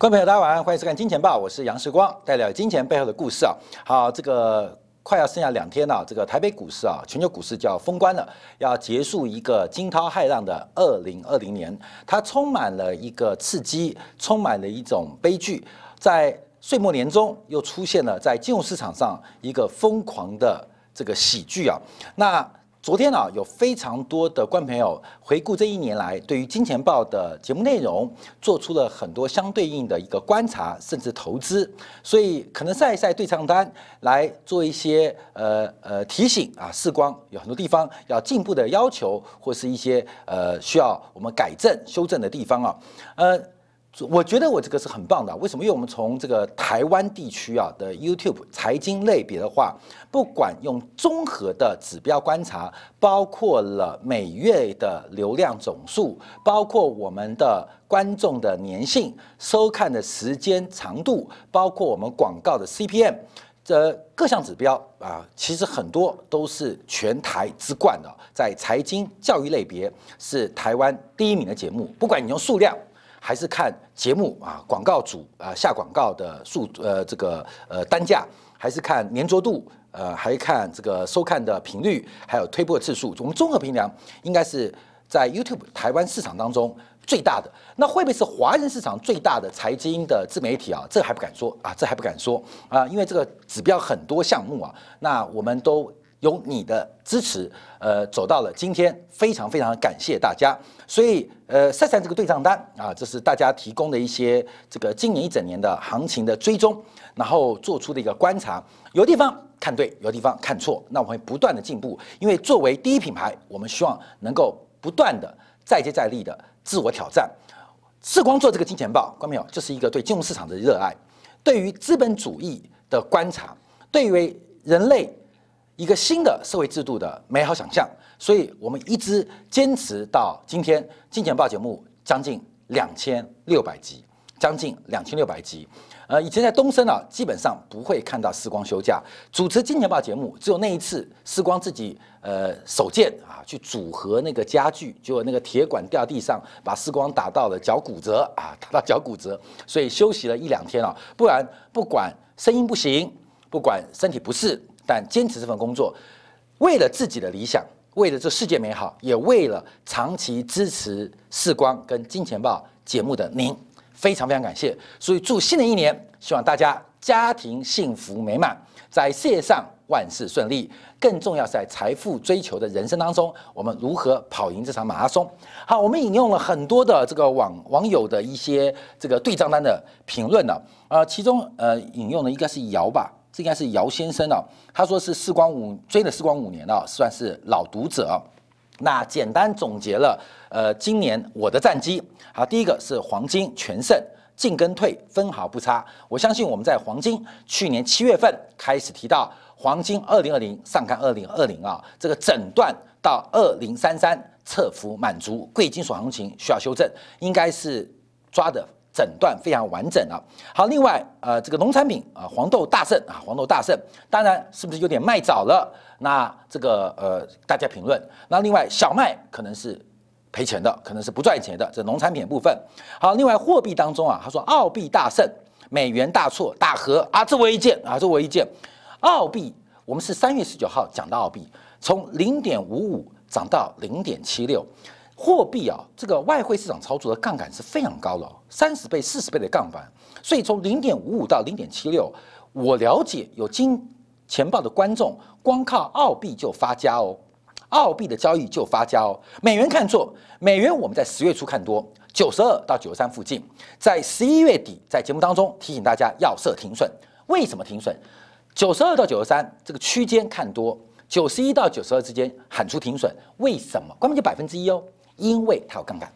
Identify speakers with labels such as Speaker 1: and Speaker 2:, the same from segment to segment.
Speaker 1: 观众朋友，大家晚上欢迎收看《金钱报》，我是杨世光，带来金钱背后的故事啊。好，这个快要剩下两天了，这个台北股市啊，全球股市就要封关了，要结束一个惊涛骇浪的二零二零年，它充满了一个刺激，充满了一种悲剧，在岁末年终又出现了在金融市场上一个疯狂的这个喜剧啊，那。昨天啊，有非常多的观众朋友回顾这一年来对于金钱豹的节目内容，做出了很多相对应的一个观察，甚至投资，所以可能晒一晒对账单，来做一些呃呃提醒啊，视光有很多地方要进步的要求，或是一些呃需要我们改正修正的地方啊，呃。我觉得我这个是很棒的，为什么？因为我们从这个台湾地区啊的 YouTube 财经类别的话，不管用综合的指标观察，包括了每月的流量总数，包括我们的观众的粘性、收看的时间长度，包括我们广告的 CPM，这各项指标啊，其实很多都是全台之冠的，在财经教育类别是台湾第一名的节目，不管你用数量。还是看节目啊，广告主啊下广告的数呃这个呃单价，还是看粘着度，呃还看这个收看的频率，还有推播次数。我们综合评量应该是在 YouTube 台湾市场当中最大的。那会不会是华人市场最大的财经的自媒体啊？这还不敢说啊，这还不敢说啊，因为这个指标很多项目啊，那我们都。有你的支持，呃，走到了今天，非常非常感谢大家。所以，呃，晒晒这个对账单啊，这是大家提供的一些这个今年一整年的行情的追踪，然后做出的一个观察。有地方看对，有地方看错，那我会不断的进步。因为作为第一品牌，我们希望能够不断的再接再厉的自我挑战。视光做这个金钱报，观众朋友，这是一个对金融市场的热爱，对于资本主义的观察，对于人类。一个新的社会制度的美好想象，所以我们一直坚持到今天。金钱报节目将近两千六百集，将近两千六百集。呃，以前在东升啊，基本上不会看到时光休假主持金钱报节目，只有那一次时光自己呃手贱啊去组合那个家具，结果那个铁管掉地上，把时光打到了脚骨折啊，打到脚骨折，所以休息了一两天啊。不然不管声音不行，不管身体不适。但坚持这份工作，为了自己的理想，为了这世界美好，也为了长期支持《视光》跟《金钱报》节目的您，非常非常感谢。所以祝新的一年，希望大家家庭幸福美满，在事业上万事顺利。更重要是在财富追求的人生当中，我们如何跑赢这场马拉松？好，我们引用了很多的这个网网友的一些这个对账单的评论呢，呃，其中呃引用的应该是姚吧。这应该是姚先生啊，他说是时光五追了时光五年了，算是老读者。那简单总结了，呃，今年我的战绩，好，第一个是黄金全胜，进跟退分毫不差。我相信我们在黄金去年七月份开始提到黄金二零二零上看二零二零啊，这个诊断到二零三三侧幅满足，贵金属行情需要修正，应该是抓的。诊断非常完整啊。好，另外，呃，这个农产品啊，黄豆大胜啊，黄豆大胜，当然是不是有点卖早了？那这个呃，大家评论。那另外，小麦可能是赔钱的，可能是不赚钱的，这农产品部分。好，另外货币当中啊，他说澳币大胜，美元大错大和啊，这我一件啊，这我一件。澳币，我们是三月十九号讲到澳币，从零点五五涨到零点七六。货币啊，这个外汇市场操作的杠杆是非常高的，三十倍、四十倍的杠杆。所以从零点五五到零点七六，我了解有金钱报的观众，光靠澳币就发家哦，澳币的交易就发家哦。美元看错，美元我们在十月初看多，九十二到九十三附近，在十一月底在节目当中提醒大家要设停损。为什么停损？九十二到九十三这个区间看多，九十一到九十二之间喊出停损，为什么？关键就百分之一哦。因为它有杠杆，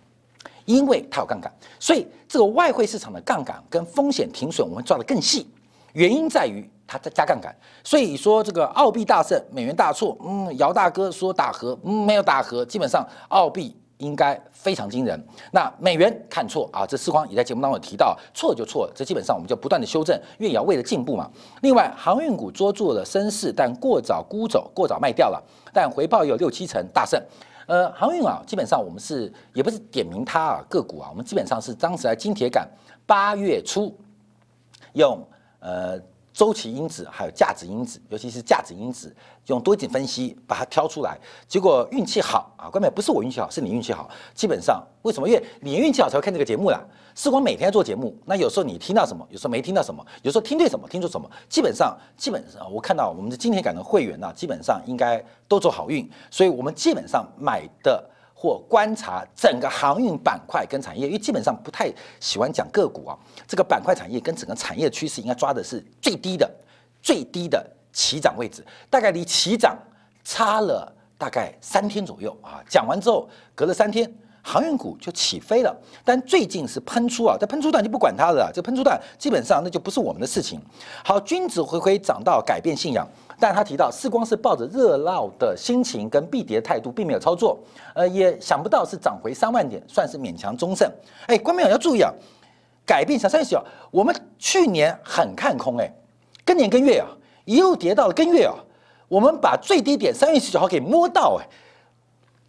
Speaker 1: 因为它有杠杆，所以这个外汇市场的杠杆跟风险停损我们抓得更细。原因在于它在加杠杆，所以说这个澳币大胜，美元大错。嗯，姚大哥说打和，嗯，没有打和，基本上澳币应该非常惊人。那美元看错啊，这四光也在节目当中提到，错就错了，这基本上我们就不断的修正，因为也要为了进步嘛。另外，航运股捉住了升势，但过早沽走，过早卖掉了，但回报有六七成大胜。呃，航运啊，基本上我们是也不是点名它啊个股啊，我们基本上是当时在金铁杆八月初用呃。周期因子还有价值因子，尤其是价值因子，用多景分析把它挑出来，结果运气好啊！关键不是我运气好，是你运气好。基本上为什么？因为你运气好才会看这个节目啦。是我每天做节目，那有时候你听到什么，有时候没听到什么，有时候听对什么，听错什么。基本上，基本上我看到我们的今天感的会员呢，基本上应该都走好运，所以我们基本上买的。或观察整个航运板块跟产业，因为基本上不太喜欢讲个股啊。这个板块产业跟整个产业趋势应该抓的是最低的、最低的起涨位置，大概离起涨差了大概三天左右啊。讲完之后，隔了三天，航运股就起飞了。但最近是喷出啊，这喷出段就不管它了，这喷出段基本上那就不是我们的事情。好，君子回归涨到改变信仰。但他提到，世光是抱着热闹的心情跟避跌态度，并没有操作，呃，也想不到是涨回三万点，算是勉强中胜。哎，观众朋友要注意啊，改变小三月十九，我们去年很看空，哎，跟年跟月啊，一路跌到了跟月啊，我们把最低点三月十九号给摸到，哎，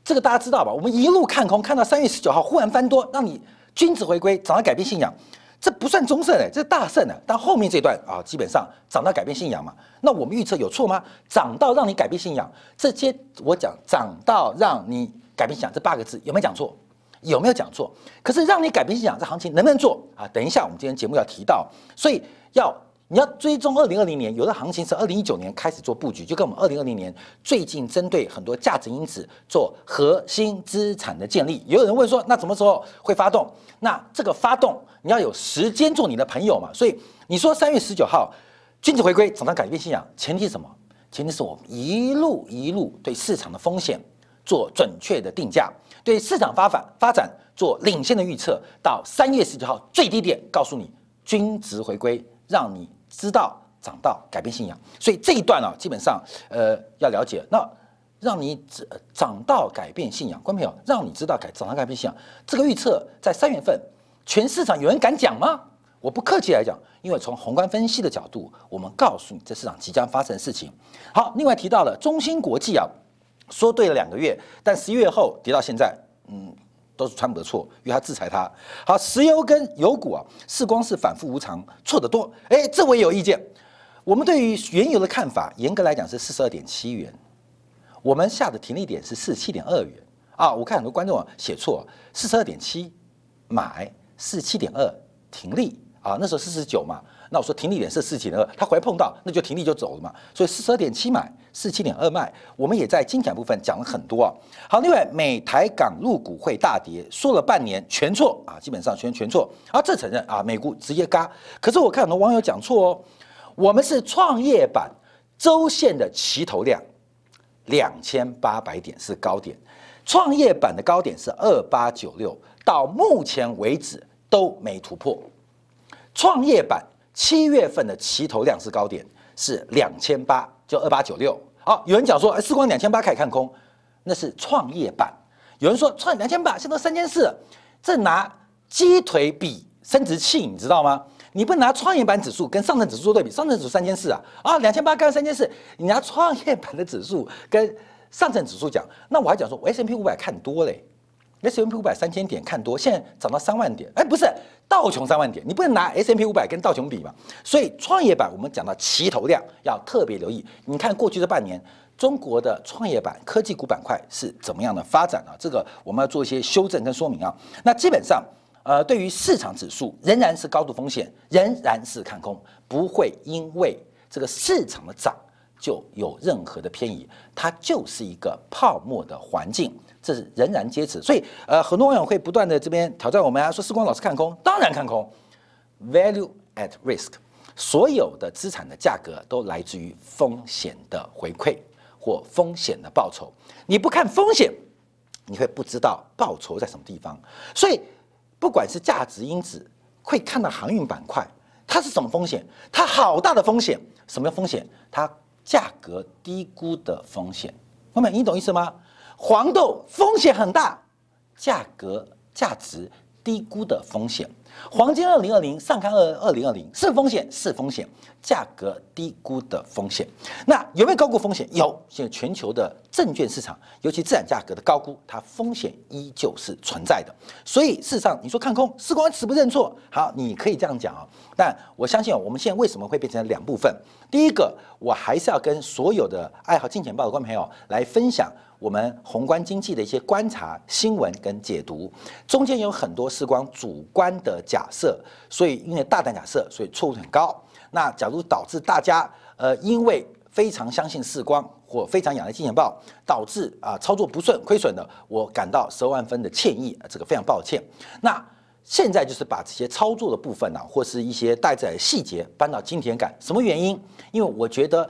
Speaker 1: 这个大家知道吧？我们一路看空，看到三月十九号忽然翻多，让你君子回归，涨到改变信仰。这不算中盛哎，这是大胜啊！但后面这段啊，基本上涨到改变信仰嘛。那我们预测有错吗？涨到让你改变信仰，这些我讲涨到让你改变信仰这八个字有没有讲错？有没有讲错？可是让你改变信仰这行情能不能做啊？等一下我们今天节目要提到，所以要。你要追踪二零二零年，有的行情是二零一九年开始做布局，就跟我们二零二零年最近针对很多价值因子做核心资产的建立。也有人问说，那什么时候会发动？那这个发动你要有时间做你的朋友嘛。所以你说三月十九号君子回归，总要改变信仰，前提是什么？前提是我们一路一路对市场的风险做准确的定价，对市场发展发展做领先的预测，到三月十九号最低点告诉你均值回归，让你。知道涨到改变信仰，所以这一段呢，基本上呃要了解。那让你涨涨到改变信仰，观众朋友，让你知道改涨到改变信仰，这个预测在三月份，全市场有人敢讲吗？我不客气来讲，因为从宏观分析的角度，我们告诉你这市场即将发生的事情。好，另外提到了中芯国际啊，说对了两个月，但十一月后跌到现在，嗯。都是川普的错，因为他制裁他。好，石油跟油股啊，是光是反复无常，错得多。哎，这我也有意见。我们对于原油的看法，严格来讲是四十二点七元，我们下的停利点是四十七点二元啊。我看很多观众啊写错，四十二点七买，四十七点二停利啊，那时候四十九嘛。那我说停利点是四七点二，他回碰到那就停利就走了嘛。所以四十二点七买，四七点二卖。我们也在精简部分讲了很多啊。好，另外美台港入股会大跌，说了半年全错啊，基本上全全错。啊，这承认啊，美股直接嘎。可是我看很多网友讲错哦，我们是创业板周线的齐头量两千八百点是高点，创业板的高点是二八九六，到目前为止都没突破，创业板。七月份的齐头量是高点，是两千八，就二八九六。好，有人讲说，哎，四光两千八开始看空，那是创业板。有人说创两千八，现在三千四，这拿鸡腿比生殖器，你知道吗？你不拿创业板指数跟上证指数做对比，上证指数三千四啊，啊，两千八跟三千四，你拿创业板的指数跟上证指数讲，那我还讲说，我 S M P 五百看多嘞。S M P 五百三千点看多，现在涨到三万点，哎，不是道琼三万点，你不能拿 S M P 五百跟道琼比嘛？所以创业板我们讲到齐头量要特别留意。你看过去这半年，中国的创业板科技股板块是怎么样的发展啊？这个我们要做一些修正跟说明啊。那基本上，呃，对于市场指数仍然是高度风险，仍然是看空，不会因为这个市场的涨就有任何的偏移，它就是一个泡沫的环境。这是仍然坚持，所以呃，很多网友会不断的这边挑战我们啊，说时光老师看空，当然看空，value at risk，所有的资产的价格都来自于风险的回馈或风险的报酬。你不看风险，你会不知道报酬在什么地方。所以不管是价值因子，会看到航运板块，它是什么风险？它好大的风险，什么风险？它价格低估的风险。朋友们你懂意思吗？黄豆风险很大，价格价值低估的风险。黄金二零二零上看二二零二零是风险是风险，价格低估的风险。那有没有高估风险？有。现在全球的证券市场，尤其资产价格的高估，它风险依旧是存在的。所以事实上，你说看空，时光死不认错。好，你可以这样讲啊。但我相信我们现在为什么会变成两部分？第一个，我还是要跟所有的爱好金钱报的观众朋友来分享。我们宏观经济的一些观察、新闻跟解读，中间有很多是光主观的假设，所以因为大胆假设，所以错误很高。那假如导致大家呃因为非常相信视光或非常仰赖金钱豹，导致啊操作不顺亏损的，我感到十万分的歉意，这个非常抱歉。那现在就是把这些操作的部分呢，或是一些带在细节搬到金钱感，什么原因？因为我觉得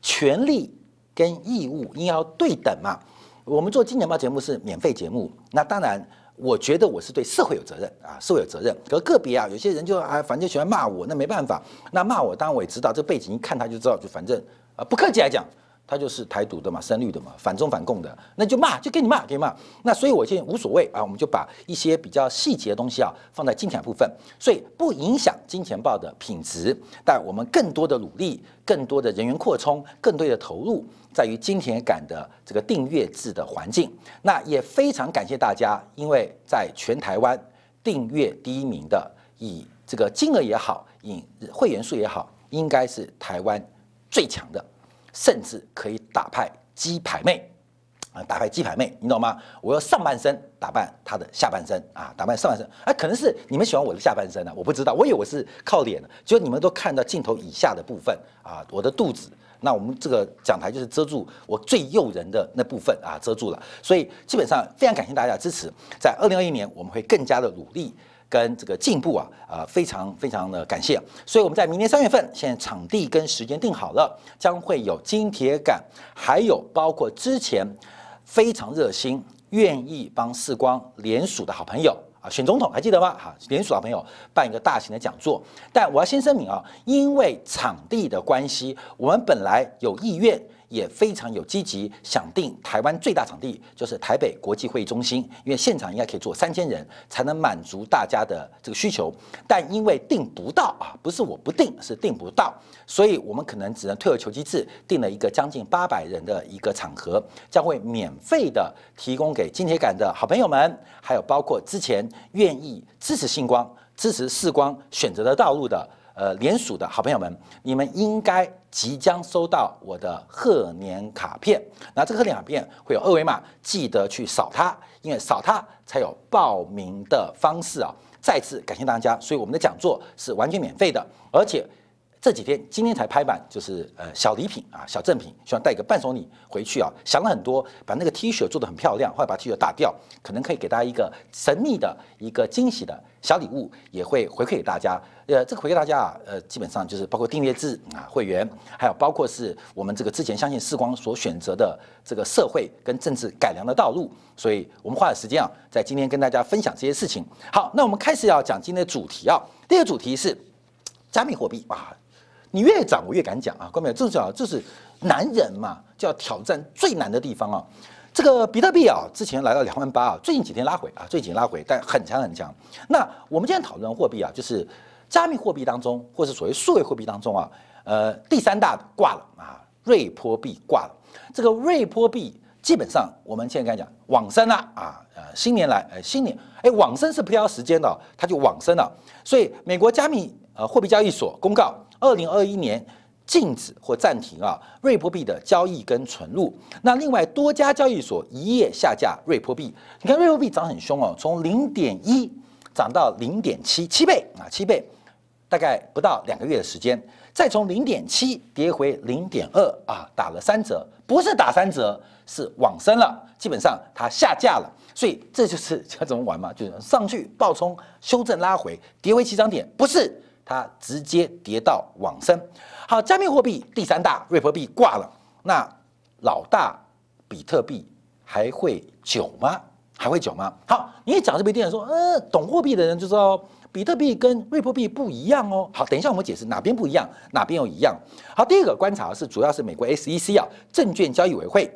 Speaker 1: 权力。跟义务应要对等嘛？我们做金钱豹节目是免费节目，那当然，我觉得我是对社会有责任啊，社会有责任。可个别啊，有些人就啊，反正就喜欢骂我，那没办法。那骂我，当然我也知道这背景，一看他就知道，就反正啊，不客气来讲。他就是台独的嘛，深绿的嘛，反中反共的，那就骂，就给你骂，给你骂。那所以我现在无所谓啊，我们就把一些比较细节的东西啊放在金钱部分，所以不影响金钱豹的品质。但我们更多的努力，更多的人员扩充，更多的投入，在于金钱感的这个订阅制的环境。那也非常感谢大家，因为在全台湾订阅第一名的，以这个金额也好，以会员数也好，应该是台湾最强的。甚至可以打败鸡排妹啊，打败鸡排妹，你懂吗？我要上半身打扮她的下半身啊，打扮上半身，哎，可能是你们喜欢我的下半身呢，我不知道，我以为我是靠脸的，就你们都看到镜头以下的部分啊，我的肚子，那我们这个讲台就是遮住我最诱人的那部分啊，遮住了，所以基本上非常感谢大家的支持，在二零二一年我们会更加的努力。跟这个进步啊，啊，非常非常的感谢。所以我们在明年三月份，现在场地跟时间定好了，将会有金铁杆，还有包括之前非常热心、愿意帮世光联署的好朋友啊，选总统还记得吗？哈，联署老朋友办一个大型的讲座。但我要先声明啊，因为场地的关系，我们本来有意愿。也非常有积极想定台湾最大场地就是台北国际会议中心，因为现场应该可以坐三千人，才能满足大家的这个需求。但因为定不到啊，不是我不定，是定不到，所以我们可能只能退而求其次，定了一个将近八百人的一个场合，将会免费的提供给金铁杆的好朋友们，还有包括之前愿意支持星光、支持视光选择的道路的。呃，联署的好朋友们，你们应该即将收到我的贺年卡片。那这个贺年卡片会有二维码，记得去扫它，因为扫它才有报名的方式啊。再次感谢大家，所以我们的讲座是完全免费的，而且。这几天今天才拍板，就是呃小礼品啊，小赠品，希望带个伴手礼回去啊。想了很多，把那个 T 恤做得很漂亮，后来把 T 恤打掉，可能可以给大家一个神秘的一个惊喜的小礼物，也会回馈给大家。呃，这个回馈大家啊，呃，基本上就是包括订阅制啊会员，还有包括是我们这个之前相信世光所选择的这个社会跟政治改良的道路。所以我们花了时间啊，在今天跟大家分享这些事情。好，那我们开始要讲今天的主题啊。第一个主题是加密货币啊。你越涨，我越敢讲啊！各位，这叫这是男人嘛，就要挑战最难的地方啊！这个比特币啊，之前来到两万八啊，最近几天拉回啊，最近拉回，但很强很强。那我们今天讨论货币啊，就是加密货币当中，或是所谓数位货币当中啊，呃，第三大的挂了啊，瑞波币挂了。这个瑞波币基本上我们现在讲往生了啊，呃，新年来，呃，新年，哎，往生是不要时间的，它就往生了。所以美国加密呃货币交易所公告。二零二一年禁止或暂停啊瑞波币的交易跟存入。那另外多家交易所一夜下架瑞波币。你看瑞波币涨很凶哦，从零点一涨到零点七，七倍啊，七倍，大概不到两个月的时间，再从零点七跌回零点二啊，打了三折，不是打三折，是往生了，基本上它下架了。所以这就是 要怎么玩嘛，就是上去暴冲，修正拉回，跌回起涨点，不是。它直接跌到往生。好，加密货币第三大瑞波币挂了，那老大比特币还会久吗？还会久吗？好，你一讲这边电人说，呃，懂货币的人就知道比特币跟瑞波币不一样哦。好，等一下我们解释哪边不一样，哪边又一样。好，第一个观察是主要是美国 SEC 啊，证券交易委员会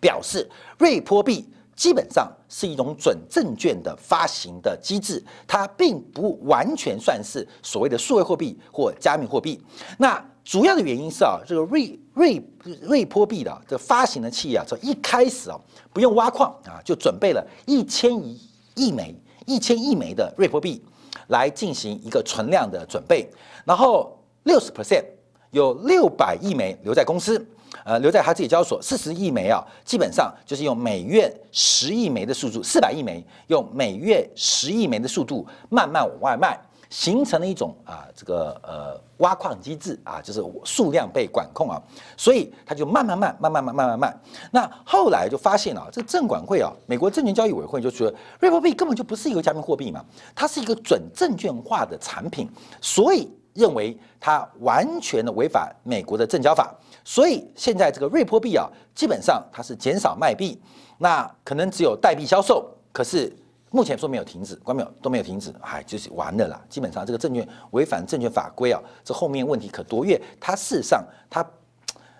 Speaker 1: 表示瑞波币基本上是一种准证券的发行的机制，它并不完全算是所谓的数位货币或加密货币。那主要的原因是啊，这个瑞瑞瑞波币的这发行的企业啊，从一开始啊不用挖矿啊，就准备了一千亿亿枚、一千亿枚的瑞波币来进行一个存量的准备，然后六十 percent 有六百亿枚留在公司。呃，留在他自己交所四十亿枚啊，基本上就是用每月十亿枚的速度，四百亿枚用每月十亿枚的速度慢慢往外卖，形成了一种啊这个呃挖矿机制啊，就是数量被管控啊，所以他就慢慢慢慢慢慢慢慢慢。那后来就发现了，这个证管会啊，美国证券交易委员会就说，瑞波币根本就不是一个加密货币嘛，它是一个准证券化的产品，所以认为它完全的违反美国的证交法。所以现在这个瑞波币啊，基本上它是减少卖币，那可能只有代币销售，可是目前说没有停止，关没有都没有停止，哎，就是完了啦。基本上这个证券违反证券法规啊，这后面问题可多。因为它事实上它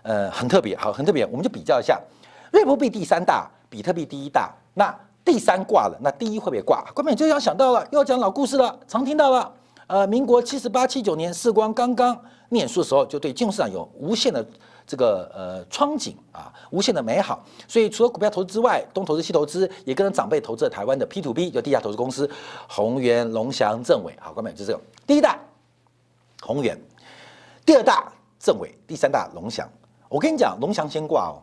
Speaker 1: 呃很特别，好很特别，我们就比较一下，瑞波币第三大，比特币第一大，那第三挂了，那第一会不会挂？关键就要想到了，又要讲老故事了，常听到了，呃，民国七十八七九年，世光刚刚念书的时候，就对金融市场有无限的。这个呃窗景啊，无限的美好。所以除了股票投资之外，东投资西投资，也跟着长辈投资了台湾的 P to P，就地下投资公司，宏源、龙翔、正伟。好，各位就这个第一大宏源，第二大正伟，第三大龙翔。我跟你讲，龙翔先挂哦，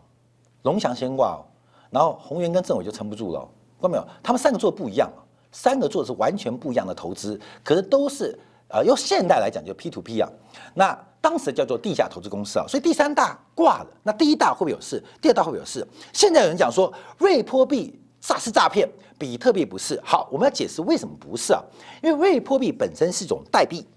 Speaker 1: 龙翔先挂哦，然后宏源跟正伟就撑不住了。看到没有？他们三个做的不一样，三个做的是完全不一样的投资，可是都是呃用现代来讲就 P to P 啊。那当时叫做地下投资公司啊，所以第三大挂了，那第一大会不会有事？第二大会不会有事？现在有人讲说瑞波币诈是诈骗，比特币不是。好，我们要解释为什么不是啊？因为瑞波币本身是一种代币，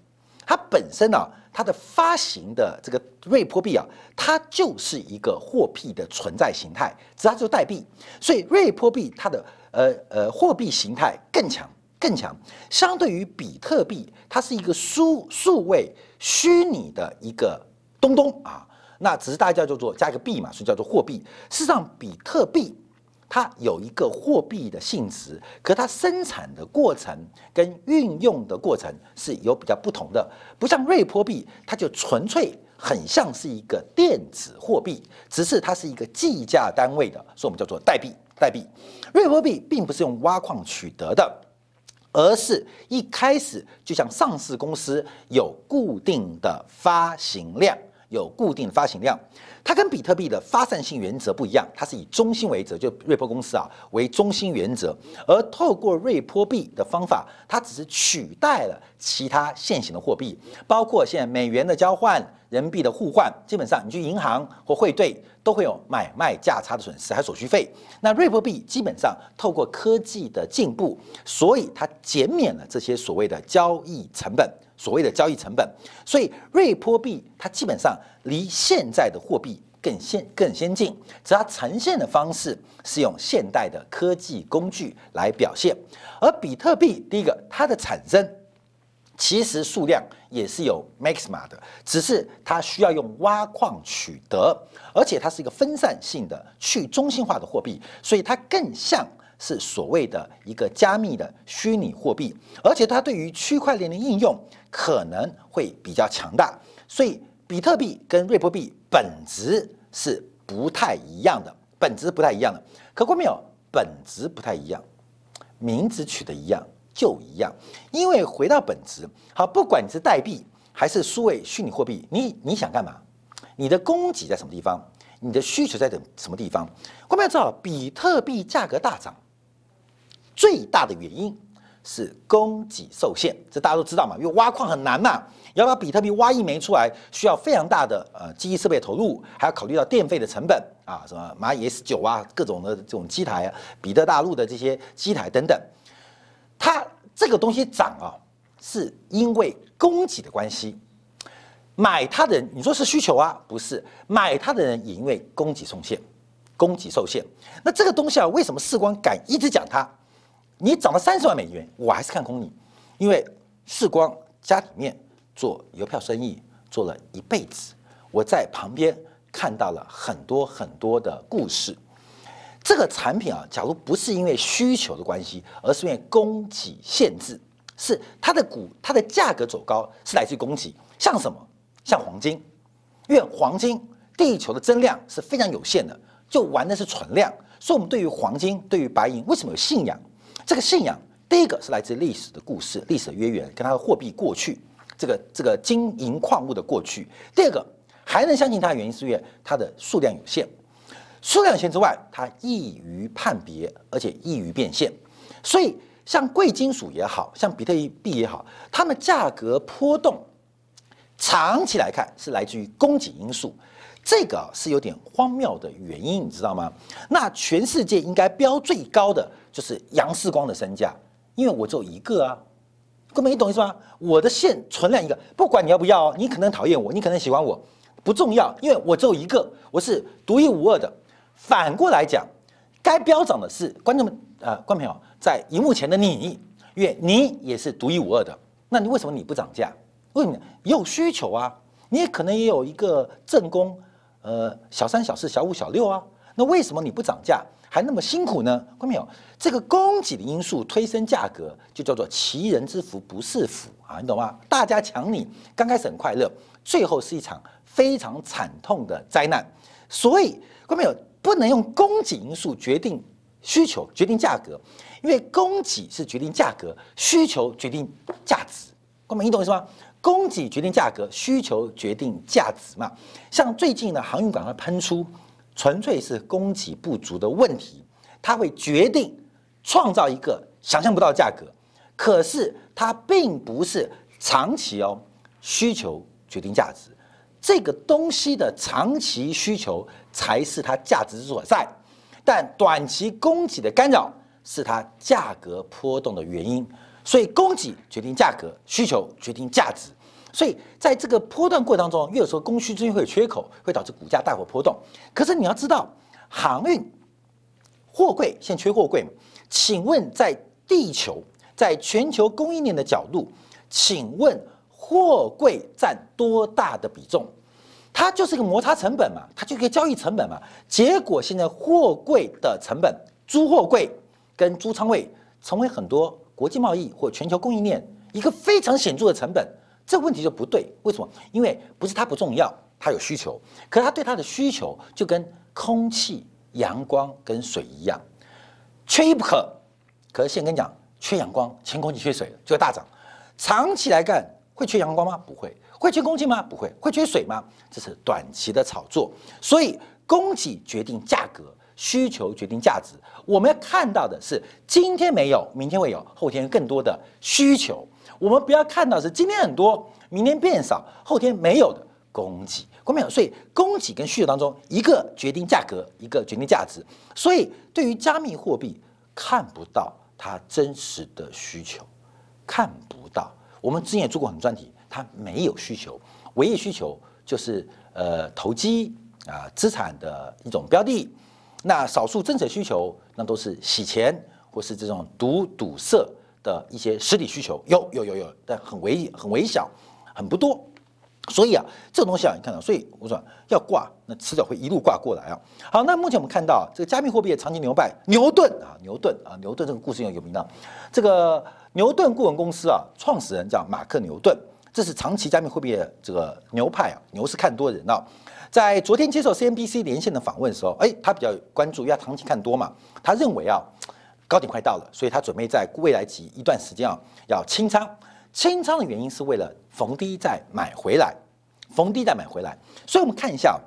Speaker 1: 它本身呢，它的发行的这个瑞波币啊，它就是一个货币的存在形态，只它就是代币，所以瑞波币它的呃呃货币形态更强。更强，相对于比特币，它是一个数数位虚拟的一个东东啊，那只是大家叫做加一个币嘛，所以叫做货币。事实上，比特币它有一个货币的性质，可它生产的过程跟运用的过程是有比较不同的。不像瑞波币，它就纯粹很像是一个电子货币，只是它是一个计价单位的，所以我们叫做代币。代币，瑞波币并不是用挖矿取得的。而是一开始就像上市公司有固定的发行量，有固定发行量，它跟比特币的发散性原则不一样，它是以中心为则，就瑞波公司啊为中心原则，而透过瑞波币的方法，它只是取代了其他现行的货币，包括现在美元的交换。人民币的互换，基本上你去银行或汇兑都会有买卖价差的损失，还有手续费。那瑞波币基本上透过科技的进步，所以它减免了这些所谓的交易成本，所谓的交易成本。所以瑞波币它基本上离现在的货币更先更先进，只它呈现的方式是用现代的科技工具来表现。而比特币第一个它的产生。其实数量也是有 maxima 的，只是它需要用挖矿取得，而且它是一个分散性的去中心化的货币，所以它更像是所谓的一个加密的虚拟货币，而且它对于区块链的应用可能会比较强大。所以比特币跟瑞波币本质是不太一样的，本质不太一样的。可过没有？本质不太一样，名字取得一样。就一样，因为回到本质，好，不管你是代币还是数位虚拟货币，你你想干嘛？你的供给在什么地方？你的需求在等什么地方？我们要知道，比特币价格大涨，最大的原因是供给受限，这大家都知道嘛，因为挖矿很难嘛，要把比特币挖一枚出来，需要非常大的呃机器设备投入，还要考虑到电费的成本啊，什么蚂蚁 S 九啊，各种的这种机台，比特大陆的这些机台等等。这个东西涨啊，是因为供给的关系，买它的人，你说是需求啊？不是，买它的人也因为供给受限，供给受限。那这个东西啊，为什么世光敢一直讲它？你涨了三十万美元，我还是看空你，因为世光家里面做邮票生意做了一辈子，我在旁边看到了很多很多的故事。这个产品啊，假如不是因为需求的关系，而是因为供给限制，是它的股它的价格走高是来自于供给，像什么？像黄金，因为黄金地球的增量是非常有限的，就玩的是存量，所以我们对于黄金、对于白银为什么有信仰？这个信仰，第一个是来自历史的故事、历史的渊源，跟它的货币过去，这个这个金银矿物的过去。第二个还能相信它的原因是因为它的数量有限，数量有限之外，它易于判别，而且易于变现。所以像贵金属也好像比特币也好，它们价格波动。长期来看是来自于供给因素，这个是有点荒谬的原因，你知道吗？那全世界应该标最高的就是杨世光的身价，因为我只有一个啊，哥们，你懂意思吗？我的线存量一个，不管你要不要，你可能讨厌我，你可能喜欢我，不重要，因为我只有一个，我是独一无二的。反过来讲，该飙涨的是观众们啊，观众朋友在荧幕前的你，因为你也是独一无二的，那你为什么你不涨价？为什么有需求啊？你也可能也有一个正宫，呃，小三、小四、小五、小六啊。那为什么你不涨价，还那么辛苦呢？看到没有？这个供给的因素推升价格，就叫做其人之福不是福啊，你懂吗？大家抢你，刚开始很快乐，最后是一场非常惨痛的灾难。所以看到没有？不能用供给因素决定需求，决定价格，因为供给是决定价格，需求决定价值。各位，你懂我意思吗？供给决定价格，需求决定价值嘛。像最近的航运板块喷出，纯粹是供给不足的问题，它会决定创造一个想象不到的价格。可是它并不是长期哦，需求决定价值，这个东西的长期需求才是它价值所在。但短期供给的干扰是它价格波动的原因。所以供给决定价格，需求决定价值。所以在这个波段过程当中，有时候供需之间会有缺口，会导致股价大幅波动。可是你要知道，航运货柜现在缺货柜请问在地球，在全球供应链的角度，请问货柜占多大的比重？它就是个摩擦成本嘛，它就一个交易成本嘛。结果现在货柜的成本，租货柜跟租仓位成为很多。国际贸易或全球供应链一个非常显著的成本，这个问题就不对。为什么？因为不是它不重要，它有需求，可是它对它的需求就跟空气、阳光跟水一样，缺一不可。可是现在跟你讲，缺阳光、缺空气、缺水就会大涨。长期来看，会缺阳光吗？不会。会缺空气吗？不会。会缺水吗？这是短期的炒作。所以供给决定价格。需求决定价值，我们要看到的是今天没有，明天会有，后天更多的需求。我们不要看到是今天很多，明天变少，后天没有的供给。过没有？所以供给跟需求当中，一个决定价格，一个决定价值。所以对于加密货币，看不到它真实的需求，看不到。我们之前也做过很多专题，它没有需求，唯一需求就是呃投机啊资产的一种标的。那少数真实需求，那都是洗钱或是这种堵堵塞的一些实体需求，有有有有，但很微很微小，很不多。所以啊，这种东西啊，你看到，所以我说要挂，那迟早会一路挂过来啊。好，那目前我们看到这个加密货币的长期牛败，牛顿啊，牛顿啊，牛顿这个故事有有名的。这个牛顿顾问公司啊，创始人叫马克牛顿，这是长期加密货币的这个牛派啊，牛是看多人啊。在昨天接受 CNBC 连线的访问的时候，哎，他比较关注，因为他长期看多嘛，他认为啊，高点快到了，所以他准备在未来几一段时间啊，要清仓。清仓的原因是为了逢低再买回来，逢低再买回来。所以我们看一下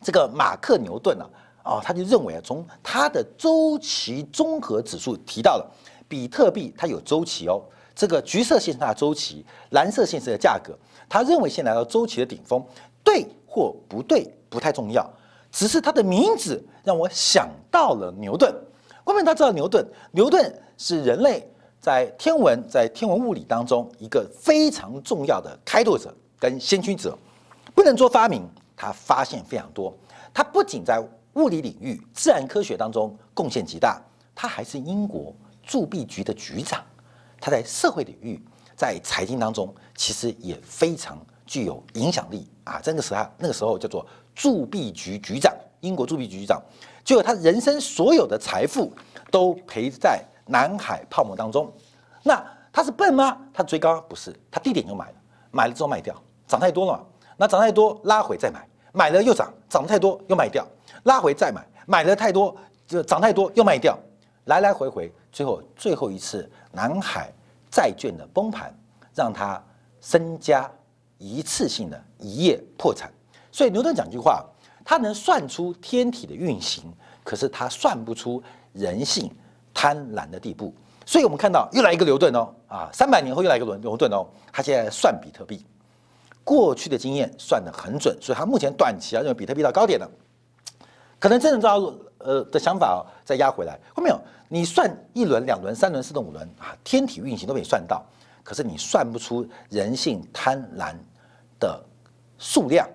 Speaker 1: 这个马克牛顿啊，哦，他就认为啊，从他的周期综合指数提到了比特币它有周期哦，这个橘色线是它的周期，蓝色线是的价格，他认为现在到周期的顶峰，对。或不对，不太重要，只是他的名字让我想到了牛顿。后面他知道牛顿，牛顿是人类在天文在天文物理当中一个非常重要的开拓者跟先驱者。不能说发明，他发现非常多。他不仅在物理领域、自然科学当中贡献极大，他还是英国铸币局的局长。他在社会领域、在财经当中，其实也非常。具有影响力啊！这个时候，那个时候叫做铸币局局长英国铸币局局长，结果他人生所有的财富都赔在南海泡沫当中。那他是笨吗？他追高不是，他低点就买了，买了之后卖掉，涨太多了嘛。那涨太多拉回再买，买了又涨，涨太多又卖掉，拉回再买，买了太多就涨太多又卖掉，来来回回，最后最后一次南海债券的崩盘，让他身家一次性的一夜破产。所以牛顿讲句话，他能算出天体的运行，可是他算不出人性贪婪的地步。所以我们看到又来一个牛顿哦，啊，三百年后又来一个牛牛顿哦，他现在算比特币，过去的经验算得很准，所以他目前短期啊认为比特币到高点了，可能真的照呃的想法再压回来。后面你算一轮、两轮、三轮、四轮、五轮啊，天体运行都被你算到，可是你算不出人性贪婪的数量。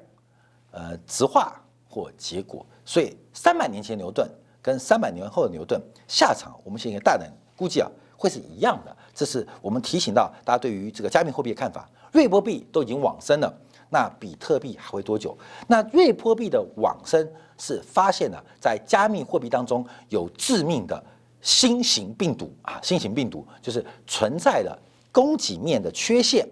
Speaker 1: 呃，直化或结果，所以三百年前牛顿跟三百年后的牛顿下场，我们现在大胆估计啊，会是一样的。这是我们提醒到大家对于这个加密货币的看法。瑞波币都已经往生了，那比特币还会多久？那瑞波币的往生是发现了在加密货币当中有致命的新型病毒啊，新型病毒就是存在的供给面的缺陷。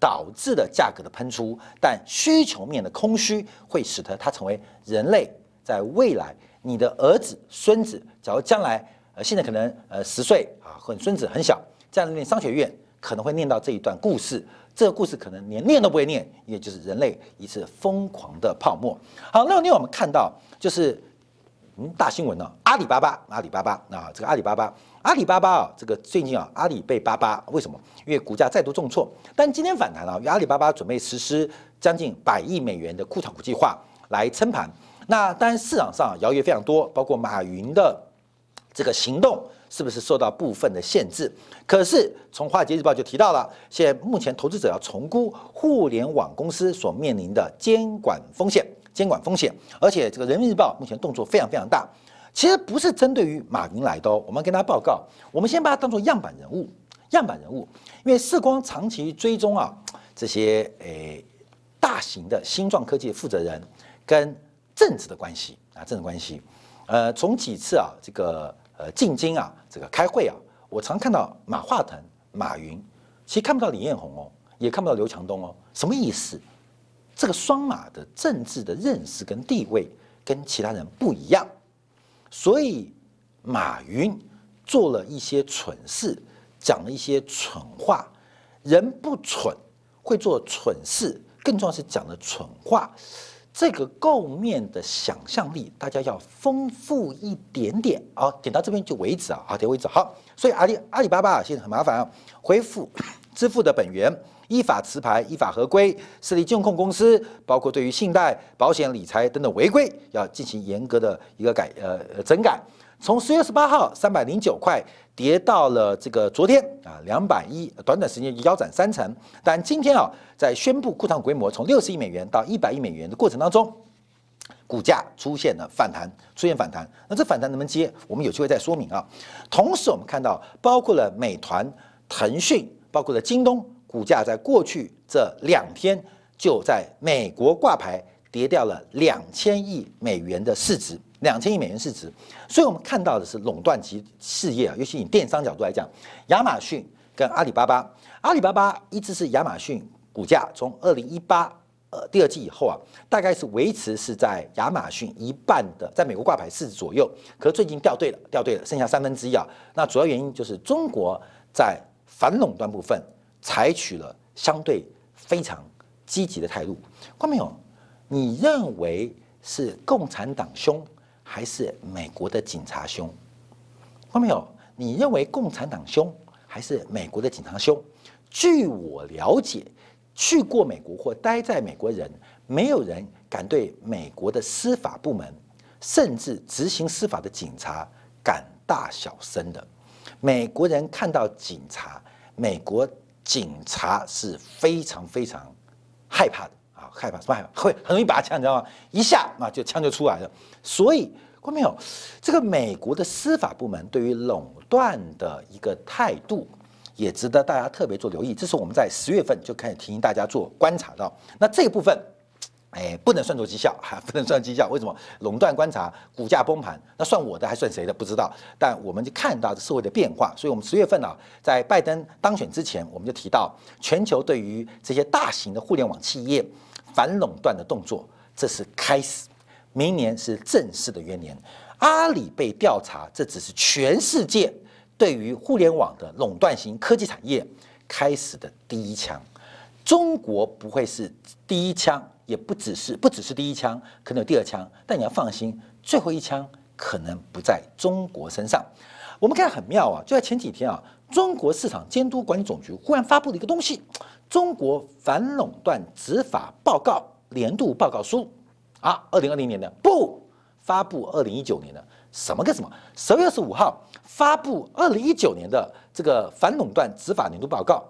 Speaker 1: 导致的价格的喷出，但需求面的空虚会使得它成为人类在未来你的儿子、孙子，假如将来呃现在可能呃十岁啊，或孙子很小，这样念商学院可能会念到这一段故事，这个故事可能连念都不会念，也就是人类一次疯狂的泡沫。好，那另外我们看到就是。嗯，大新闻呢？阿里巴巴，阿里巴巴啊，这个阿里巴巴，阿里巴巴啊，这个最近啊，阿里被巴巴，为什么？因为股价再度重挫，但今天反弹了，因为阿里巴巴准备实施将近百亿美元的库藏股计划来撑盘。那当然市场上谣言非常多，包括马云的这个行动是不是受到部分的限制？可是从华尔街日报就提到了，现在目前投资者要重估互联网公司所面临的监管风险。监管风险，而且这个人民日报目前动作非常非常大，其实不是针对于马云来的。我们跟大家报告，我们先把它当做样板人物，样板人物，因为世光长期追踪啊这些诶大型的新创科技的负责人跟政治的关系啊政治关系，呃，从几次啊这个呃进京啊这个开会啊，我常看到马化腾、马云，其实看不到李彦宏哦，也看不到刘强东哦，什么意思？这个双马的政治的认识跟地位跟其他人不一样，所以马云做了一些蠢事，讲了一些蠢话。人不蠢，会做蠢事，更重要是讲的蠢话。这个构面的想象力，大家要丰富一点点啊！点到这边就为止啊！好，点为止。好，所以阿里阿里巴巴啊现在很麻烦啊，恢复支付的本源。依法持牌、依法合规设立监控公司，包括对于信贷、保险、理财等等违规，要进行严格的一个改呃整改。从十月十八号三百零九块跌到了这个昨天啊两百一，短短时间腰斩三成。但今天啊，在宣布库藏规模从六十亿美元到一百亿美元的过程当中，股价出现了反弹，出现反弹。那这反弹能不能接？我们有机会再说明啊。同时，我们看到包括了美团、腾讯，包括了京东。股价在过去这两天就在美国挂牌，跌掉了两千亿美元的市值，两千亿美元市值。所以我们看到的是垄断级事业啊，尤其以电商角度来讲，亚马逊跟阿里巴巴，阿里巴巴一直是亚马逊股价从二零一八呃第二季以后啊，大概是维持是在亚马逊一半的，在美国挂牌市值左右。可是最近掉队了，掉队了，剩下三分之一啊。那主要原因就是中国在反垄断部分。采取了相对非常积极的态度，看到没有？你认为是共产党凶，还是美国的警察凶？看到没有？你认为共产党凶，还是美国的警察凶？据我了解，去过美国或待在美国人，没有人敢对美国的司法部门，甚至执行司法的警察敢大小声的。美国人看到警察，美国。警察是非常非常害怕的害怕什么？害怕会很容易拔枪，你知道吗？一下啊，就枪就出来了。所以，看没有？这个美国的司法部门对于垄断的一个态度，也值得大家特别做留意。这是我们在十月份就开始提醒大家做观察到。那这一部分，哎，不能算作绩效，哈，不能算绩效。为什么？垄断观察，股价崩盘，那算我的还算谁的？不知道。但我们就看到这社会的变化，所以我们十月份呢，在拜登当选之前，我们就提到全球对于这些大型的互联网企业反垄断的动作，这是开始，明年是正式的元年。阿里被调查，这只是全世界对于互联网的垄断型科技产业开始的第一枪，中国不会是第一枪。也不只是不只是第一枪，可能有第二枪，但你要放心，最后一枪可能不在中国身上。我们看很妙啊，就在前几天啊，中国市场监督管理总局忽然发布了一个东西，《中国反垄断执法报告年度报告书》啊，二零二零年的不发布二零一九年的什么跟什么？十月二十五号发布二零一九年的这个反垄断执法年度报告，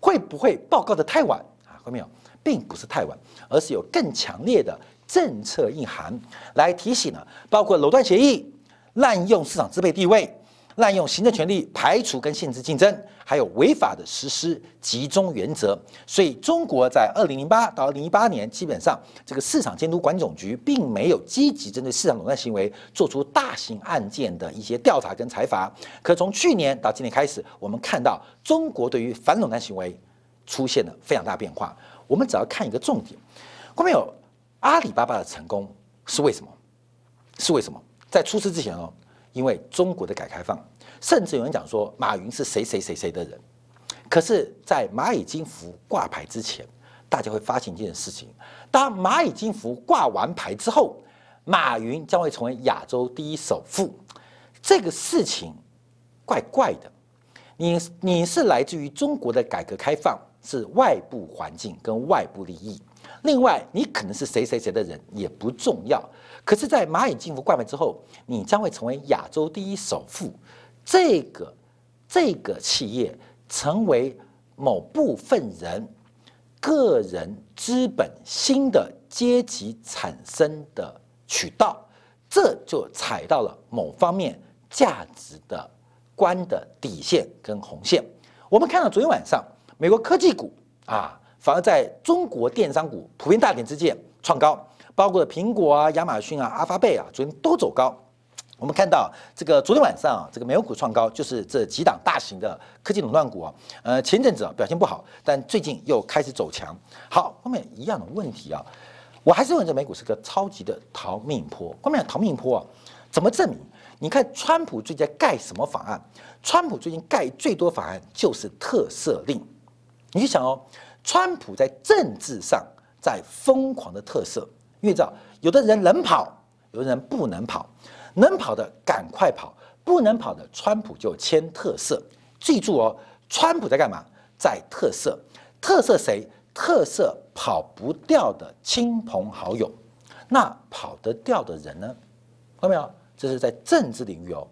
Speaker 1: 会不会报告的太晚啊？看到没有？并不是太晚，而是有更强烈的政策意涵来提醒呢，包括垄断协议、滥用市场支配地位、滥用行政权力、排除跟限制竞争，还有违法的实施集中原则。所以，中国在二零零八到二零一八年，基本上这个市场监督管理总局并没有积极针对市场垄断行为做出大型案件的一些调查跟裁罚。可从去年到今年开始，我们看到中国对于反垄断行为出现了非常大变化。我们只要看一个重点，后面有阿里巴巴的成功是为什么？是为什么？在出事之前哦，因为中国的改革开放，甚至有人讲说马云是谁谁谁谁的人。可是，在蚂蚁金服挂牌之前，大家会发现一件事情：当蚂蚁金服挂完牌之后，马云将会成为亚洲第一首富。这个事情怪怪的。你你是来自于中国的改革开放。是外部环境跟外部利益，另外你可能是谁谁谁的人也不重要。可是，在蚂蚁金服挂牌之后，你将会成为亚洲第一首富。这个这个企业成为某部分人个人资本新的阶级产生的渠道，这就踩到了某方面价值的观的底线跟红线。我们看到昨天晚上。美国科技股啊，反而在中国电商股普遍大跌之际创高，包括苹果啊、亚马逊啊、阿发贝啊，昨天都走高。我们看到这个昨天晚上啊，这个美股创高，就是这几档大型的科技垄断股啊，呃，前阵子啊表现不好，但最近又开始走强。好，后面一样的问题啊，我还是认为这美股是个超级的逃命坡。后面逃命坡啊，怎么证明？你看川普最近盖什么法案？川普最近盖最多法案就是特色令。你想哦，川普在政治上在疯狂的特色，因为知道有的人能跑，有的人不能跑，能跑的赶快跑，不能跑的川普就签特色。记住哦，川普在干嘛？在特色，特色谁？特色跑不掉的亲朋好友。那跑得掉的人呢？看到没有？这是在政治领域哦。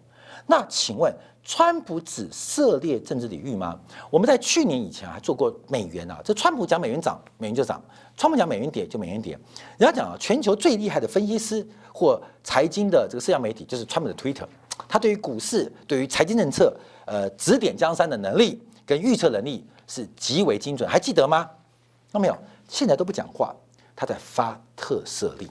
Speaker 1: 那请问？川普只涉猎政治领域吗？我们在去年以前还做过美元啊，这川普讲美元涨，美元就涨；川普讲美元跌，就美元跌。人家讲啊，全球最厉害的分析师或财经的这个社交媒体就是川普的 Twitter，他对于股市、对于财经政策，呃，指点江山的能力跟预测能力是极为精准。还记得吗？那没有？现在都不讲话，他在发特色令，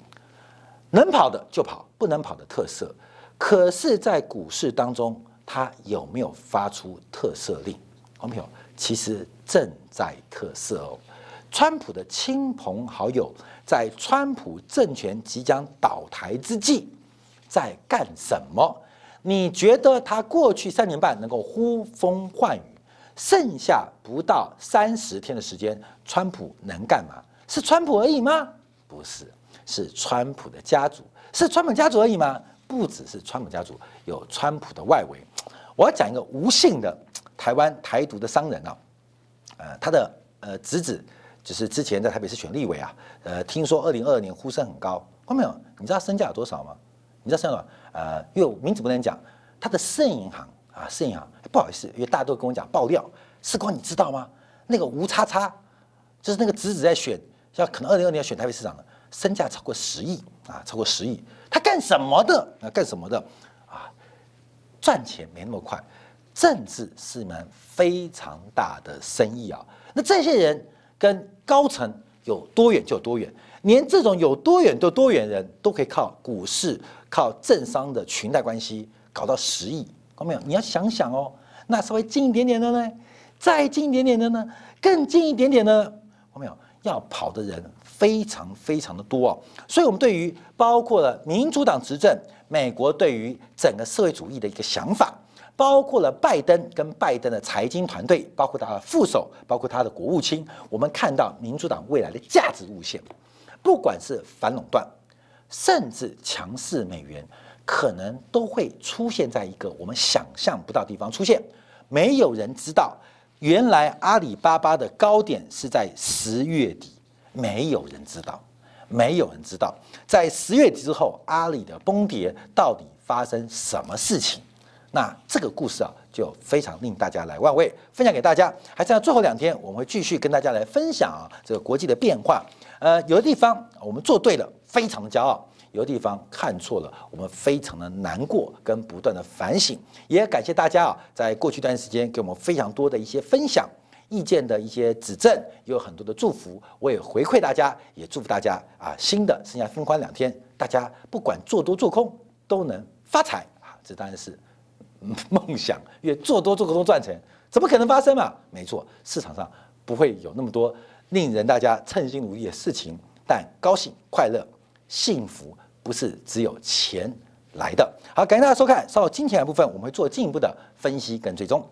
Speaker 1: 能跑的就跑，不能跑的特色。可是，在股市当中。他有没有发出特色令？朋友，其实正在特色哦。川普的亲朋好友在川普政权即将倒台之际，在干什么？你觉得他过去三年半能够呼风唤雨，剩下不到三十天的时间，川普能干嘛？是川普而已吗？不是，是川普的家族，是川普家族而已吗？不只是川普家族，有川普的外围。我要讲一个无姓的台湾台独的商人啊，呃，他的呃侄子就是之前在台北市选立委啊，呃，听说二零二二年呼声很高，看到没有？你知道身价有多少吗？你知道身价？呃，因为名字不能讲，他的盛银行啊，盛银行不好意思，因为大家都跟我讲爆料，时光你知道吗？那个吴叉叉，就是那个侄子在选，要可能二零二年要选台北市长的，身价超过十亿啊，超过十亿，他干什么的？啊，干什么的？啊赚钱没那么快，政治是门非常大的生意啊。那这些人跟高层有多远就有多远，连这种有多远就多远人都可以靠股市、靠政商的裙带关系搞到十亿，看到没有？你要想想哦，那稍微近一点点的呢，再近一点点的呢，更近一点点的，看到没有？要跑的人非常非常的多哦，所以我们对于包括了民主党执政，美国对于整个社会主义的一个想法。包括了拜登跟拜登的财经团队，包括他的副手，包括他的国务卿，我们看到民主党未来的价值路线，不管是反垄断，甚至强势美元，可能都会出现在一个我们想象不到地方出现。没有人知道，原来阿里巴巴的高点是在十月底，没有人知道，没有人知道，在十月底之后，阿里的崩跌到底发生什么事情？那这个故事啊，就非常令大家来万味，分享给大家。还剩下最后两天，我们会继续跟大家来分享啊，这个国际的变化。呃，有的地方我们做对了，非常的骄傲；有的地方看错了，我们非常的难过，跟不断的反省。也感谢大家啊，在过去一段时间给我们非常多的一些分享、意见的一些指正，有很多的祝福。我也回馈大家，也祝福大家啊，新的剩下封关两天，大家不管做多做空都能发财啊！这当然是。梦想越做多做空赚钱，怎么可能发生嘛？没错，市场上不会有那么多令人大家称心如意的事情，但高兴、快乐、幸福不是只有钱来的。好，感谢大家收看，稍后金钱的部分我们会做进一步的分析跟追踪。